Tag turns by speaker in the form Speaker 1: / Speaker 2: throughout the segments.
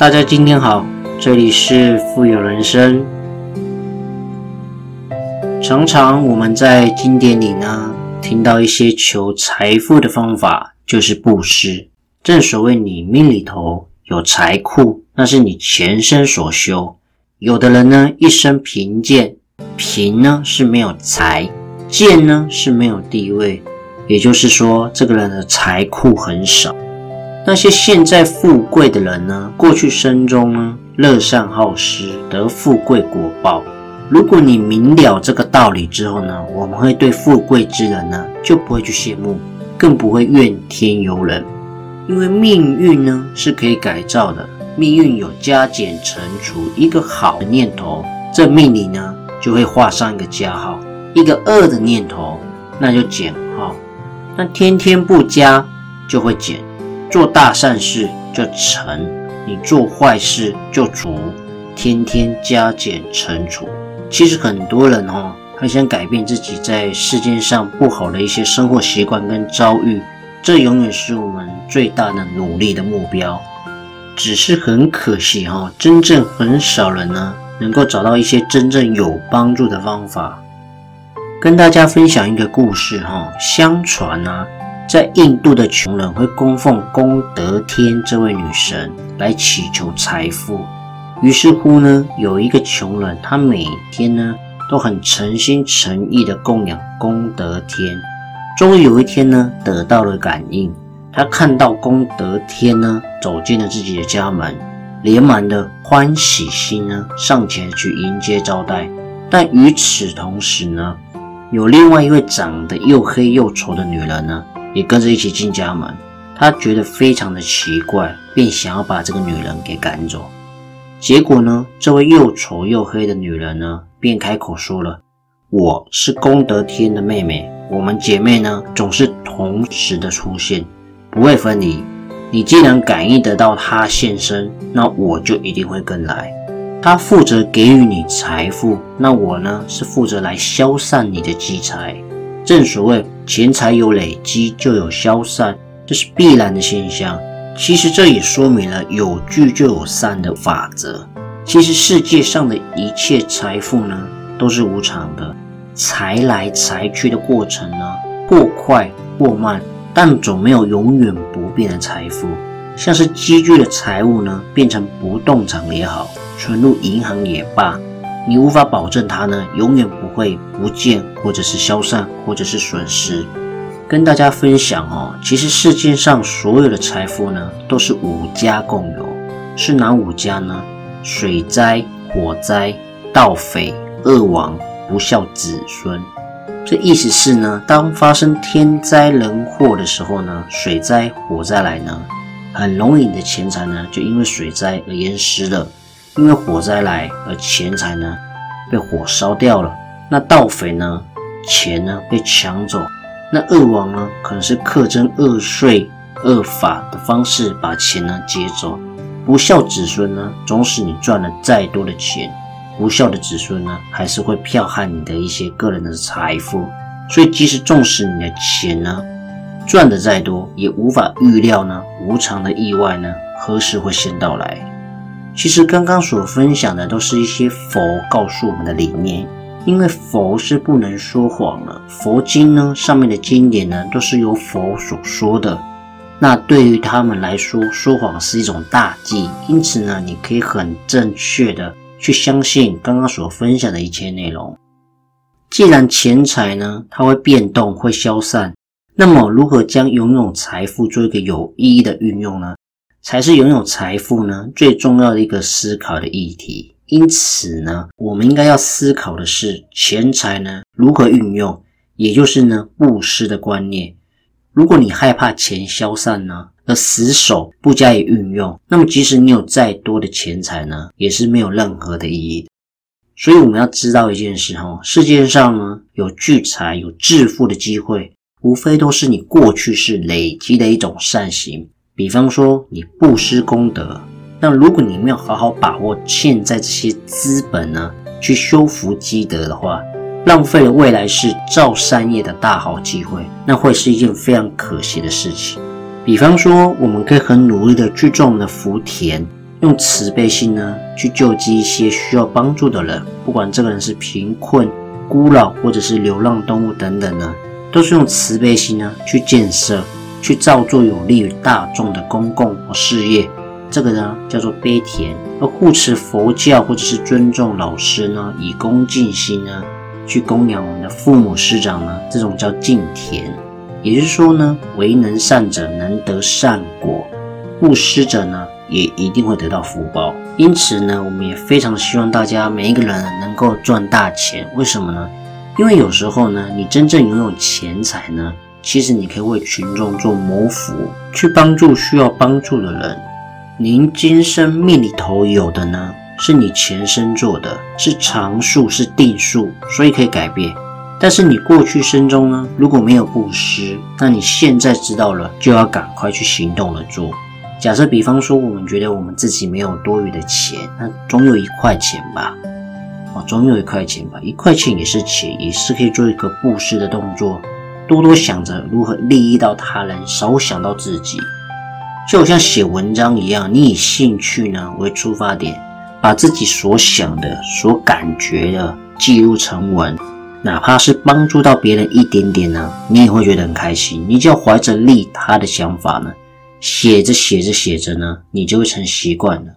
Speaker 1: 大家今天好，这里是富有人生。常常我们在经典里呢，听到一些求财富的方法，就是布施。正所谓你命里头有财库，那是你前生所修。有的人呢，一生贫贱，贫呢是没有财，贱呢是没有地位，也就是说，这个人的财库很少。那些现在富贵的人呢？过去生中呢，乐善好施，得富贵果报。如果你明了这个道理之后呢，我们会对富贵之人呢，就不会去羡慕，更不会怨天尤人。因为命运呢是可以改造的，命运有加减乘除，一个好的念头，这命里呢就会画上一个加号；一个恶的念头，那就减号。那天天不加，就会减。做大善事就成，你做坏事就除，天天加减乘除。其实很多人哦，很想改变自己在世界上不好的一些生活习惯跟遭遇，这永远是我们最大的努力的目标。只是很可惜哈，真正很少人呢，能够找到一些真正有帮助的方法。跟大家分享一个故事哈，相传啊。在印度的穷人会供奉功德天这位女神来祈求财富。于是乎呢，有一个穷人，他每天呢都很诚心诚意的供养功德天。终于有一天呢，得到了感应，他看到功德天呢走进了自己的家门，连忙的欢喜心呢上前去迎接招待。但与此同时呢，有另外一位长得又黑又丑的女人呢。也跟着一起进家门，他觉得非常的奇怪，便想要把这个女人给赶走。结果呢，这位又丑又黑的女人呢，便开口说了：“我是功德天的妹妹，我们姐妹呢总是同时的出现，不会分离。你既然感应得到她现身，那我就一定会跟来。她负责给予你财富，那我呢是负责来消散你的积财。”正所谓钱财有累积就有消散，这是必然的现象。其实这也说明了有聚就有散的法则。其实世界上的一切财富呢，都是无常的，财来财去的过程呢，或快或慢，但总没有永远不变的财富。像是积聚的财物呢，变成不动产也好，存入银行也罢。你无法保证它呢，永远不会不见，或者是消散，或者是损失。跟大家分享哦，其实世界上所有的财富呢，都是五家共有。是哪五家呢？水灾、火灾、盗匪、恶王、不孝子孙。这意思是呢，当发生天灾人祸的时候呢，水灾、火灾来呢，很容易你的钱财呢，就因为水灾而淹湿了。因为火灾来，而钱财呢被火烧掉了。那盗匪呢，钱呢被抢走。那恶王呢，可能是克征恶税、恶法的方式把钱呢劫走。不孝子孙呢，总使你赚了再多的钱，不孝的子孙呢，还是会剽悍你的一些个人的财富。所以，即使纵使你的钱呢赚的再多，也无法预料呢无常的意外呢何时会先到来。其实刚刚所分享的都是一些佛告诉我们的理念，因为佛是不能说谎的。佛经呢上面的经典呢都是由佛所说的，那对于他们来说，说谎是一种大忌。因此呢，你可以很正确的去相信刚刚所分享的一切内容。既然钱财呢它会变动会消散，那么如何将拥有财富做一个有意义的运用呢？才是拥有财富呢最重要的一个思考的议题。因此呢，我们应该要思考的是钱财呢如何运用，也就是呢布施的观念。如果你害怕钱消散呢，而死守不加以运用，那么即使你有再多的钱财呢，也是没有任何的意义。所以我们要知道一件事哈，世界上呢有聚财有致富的机会，无非都是你过去是累积的一种善行。比方说，你布施功德，那如果你没有好好把握现在这些资本呢，去修福积德的话，浪费了未来是造善业的大好机会，那会是一件非常可惜的事情。比方说，我们可以很努力的去种我们的福田，用慈悲心呢去救济一些需要帮助的人，不管这个人是贫困、孤老，或者是流浪动物等等呢，都是用慈悲心呢去建设、去造作有利于大众的公共事业。这个呢叫做悲田，而护持佛教或者是尊重老师呢，以恭敬心呢去供养我们的父母师长呢，这种叫敬田。也就是说呢，为能善者能得善果，布施者呢也一定会得到福报。因此呢，我们也非常希望大家每一个人能够赚大钱。为什么呢？因为有时候呢，你真正拥有钱财呢，其实你可以为群众做谋福，去帮助需要帮助的人。您今生命里头有的呢，是你前生做的，是常数，是定数，所以可以改变。但是你过去生中呢，如果没有布施，那你现在知道了，就要赶快去行动了做。假设比方说，我们觉得我们自己没有多余的钱，那总有一块钱吧，哦，总有一块钱吧，一块钱也是钱，也是可以做一个布施的动作，多多想着如何利益到他人，少想到自己。就像写文章一样，你以兴趣呢为出发点，把自己所想的、所感觉的记录成文，哪怕是帮助到别人一点点呢，你也会觉得很开心。你就怀着利他的想法呢，写着写着写着呢，你就会成习惯了。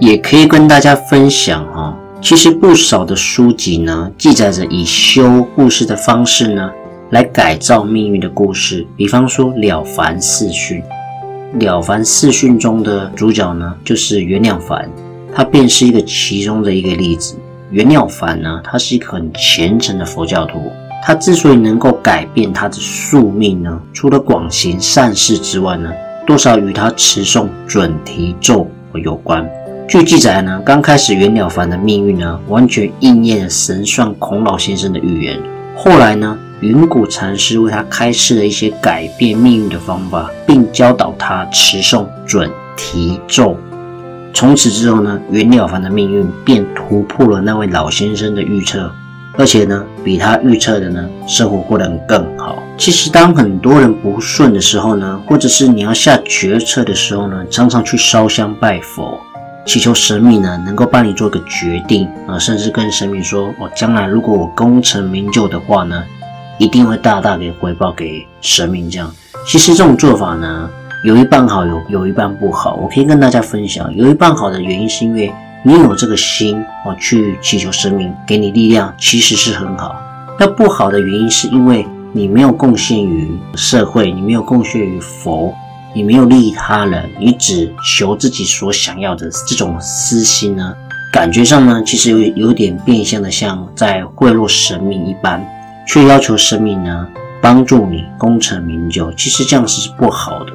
Speaker 1: 也可以跟大家分享哈，其实不少的书籍呢，记载着以修故事的方式呢，来改造命运的故事。比方说《了凡四训》。《了凡四训》中的主角呢，就是袁了凡，他便是一个其中的一个例子。袁了凡呢，他是一个很虔诚的佛教徒。他之所以能够改变他的宿命呢，除了广行善事之外呢，多少与他持诵准提咒有关。据记载呢，刚开始袁了凡的命运呢，完全应验了神算孔老先生的预言。后来呢？云谷禅师为他开示了一些改变命运的方法，并教导他持诵准提咒。从此之后呢，袁了凡的命运便突破了那位老先生的预测，而且呢，比他预测的呢，生活过得更好。其实，当很多人不顺的时候呢，或者是你要下决策的时候呢，常常去烧香拜佛，祈求神明呢能够帮你做个决定啊，甚至跟神明说：“我将来如果我功成名就的话呢。”一定会大大给回报给神明。这样，其实这种做法呢，有一半好，有有一半不好。我可以跟大家分享，有一半好的原因是因为你有这个心哦，去祈求神明给你力量，其实是很好。那不好的原因是因为你没有贡献于社会，你没有贡献于佛，你没有利益他人，你只求自己所想要的这种私心呢，感觉上呢，其实有有点变相的像在贿赂神明一般。却要求神明呢帮助你功成名就，其实这样是不好的。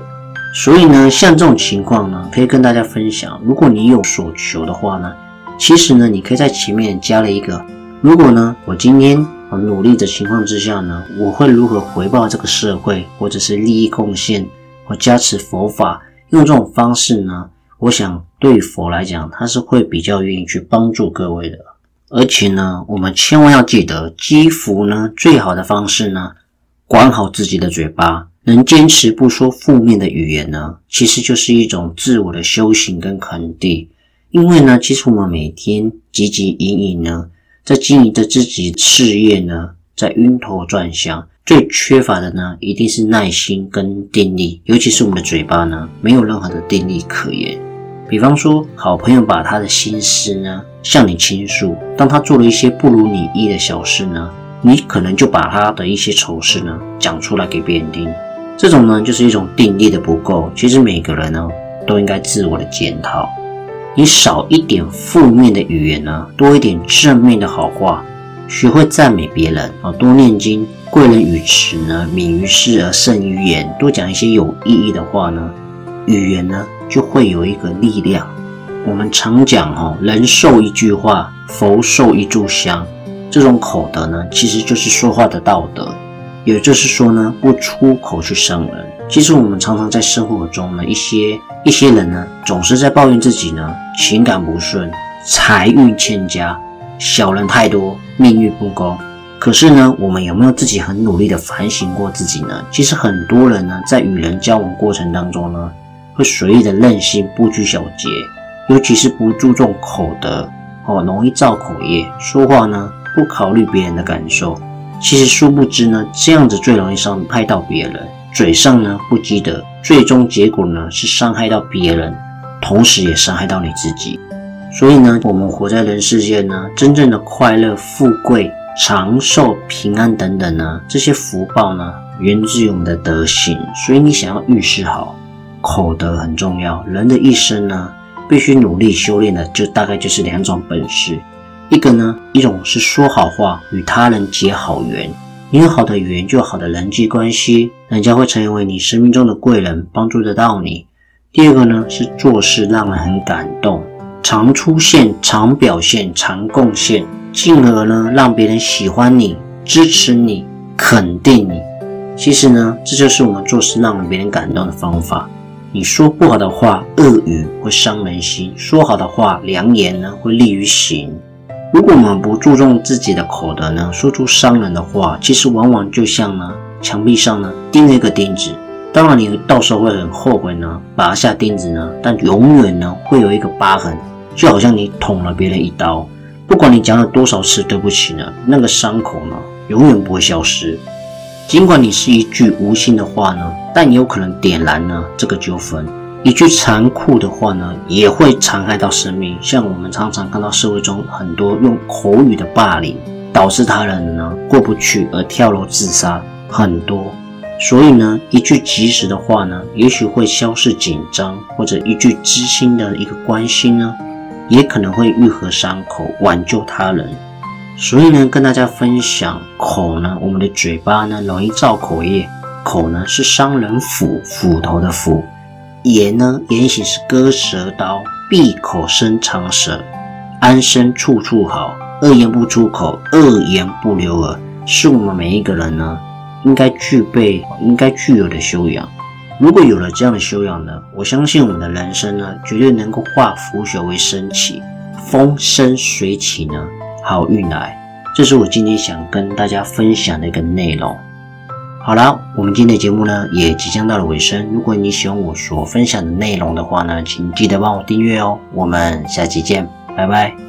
Speaker 1: 所以呢，像这种情况呢，可以跟大家分享。如果你有所求的话呢，其实呢，你可以在前面加了一个：如果呢，我今天努力的情况之下呢，我会如何回报这个社会，或者是利益贡献或加持佛法？用这种方式呢，我想对佛来讲，他是会比较愿意去帮助各位的。而且呢，我们千万要记得，积福呢最好的方式呢，管好自己的嘴巴，能坚持不说负面的语言呢，其实就是一种自我的修行跟肯定。因为呢，其实我们每天汲汲营营呢，在经营着自己事业呢，在晕头转向，最缺乏的呢，一定是耐心跟定力，尤其是我们的嘴巴呢，没有任何的定力可言。比方说，好朋友把他的心思呢向你倾诉，当他做了一些不如你意的小事呢，你可能就把他的一些丑事呢讲出来给别人听。这种呢就是一种定力的不够。其实每个人呢都应该自我的检讨，你少一点负面的语言呢，多一点正面的好话，学会赞美别人啊，多念经，贵人语迟呢，敏于事而慎于言，多讲一些有意义的话呢，语言呢。就会有一个力量。我们常讲哦，人受一句话，佛受一炷香。这种口德呢，其实就是说话的道德。也就是说呢，不出口去伤人。其实我们常常在生活中呢，一些一些人呢，总是在抱怨自己呢，情感不顺，财运欠佳，小人太多，命运不公。可是呢，我们有没有自己很努力的反省过自己呢？其实很多人呢，在与人交往过程当中呢。会随意的任性不拘小节，尤其是不注重口德哦，容易造口业，说话呢不考虑别人的感受。其实殊不知呢，这样子最容易伤害到别人。嘴上呢不积德，最终结果呢是伤害到别人，同时也伤害到你自己。所以呢，我们活在人世间呢，真正的快乐、富贵、长寿、平安等等呢，这些福报呢，源自于我们的德行。所以你想要遇事好，口德很重要。人的一生呢，必须努力修炼的，就大概就是两种本事。一个呢，一种是说好话，与他人结好缘。你有好的缘，就有好的人际关系，人家会成为你生命中的贵人，帮助得到你。第二个呢，是做事让人很感动，常出现、常表现、常贡献，进而呢，让别人喜欢你、支持你、肯定你。其实呢，这就是我们做事让别人感动的方法。你说不好的话，恶语会伤人心；说好的话，良言呢，会利于行。如果我们不注重自己的口德呢，说出伤人的话，其实往往就像呢墙壁上呢钉了一个钉子。当然，你到时候会很后悔呢，拔下钉子呢，但永远呢会有一个疤痕，就好像你捅了别人一刀。不管你讲了多少次对不起呢，那个伤口呢永远不会消失。尽管你是一句无心的话呢，但也有可能点燃呢这个纠纷。一句残酷的话呢，也会残害到生命。像我们常常看到社会中很多用口语的霸凌，导致他人呢过不去而跳楼自杀，很多。所以呢，一句及时的话呢，也许会消逝紧张，或者一句知心的一个关心呢，也可能会愈合伤口，挽救他人。所以呢，跟大家分享口呢，我们的嘴巴呢容易造口业，口呢是伤人斧，斧头的斧。言呢，言行是割舌刀，闭口生长舌，安身处处好。恶言不出口，恶言不留耳，是我们每一个人呢，应该具备、应该具有的修养。如果有了这样的修养呢，我相信我们的人生呢，绝对能够化腐朽为升起，风生水起呢，好运来。这是我今天想跟大家分享的一个内容。好了，我们今天的节目呢也即将到了尾声。如果你喜欢我所分享的内容的话呢，请记得帮我订阅哦。我们下期见，拜拜。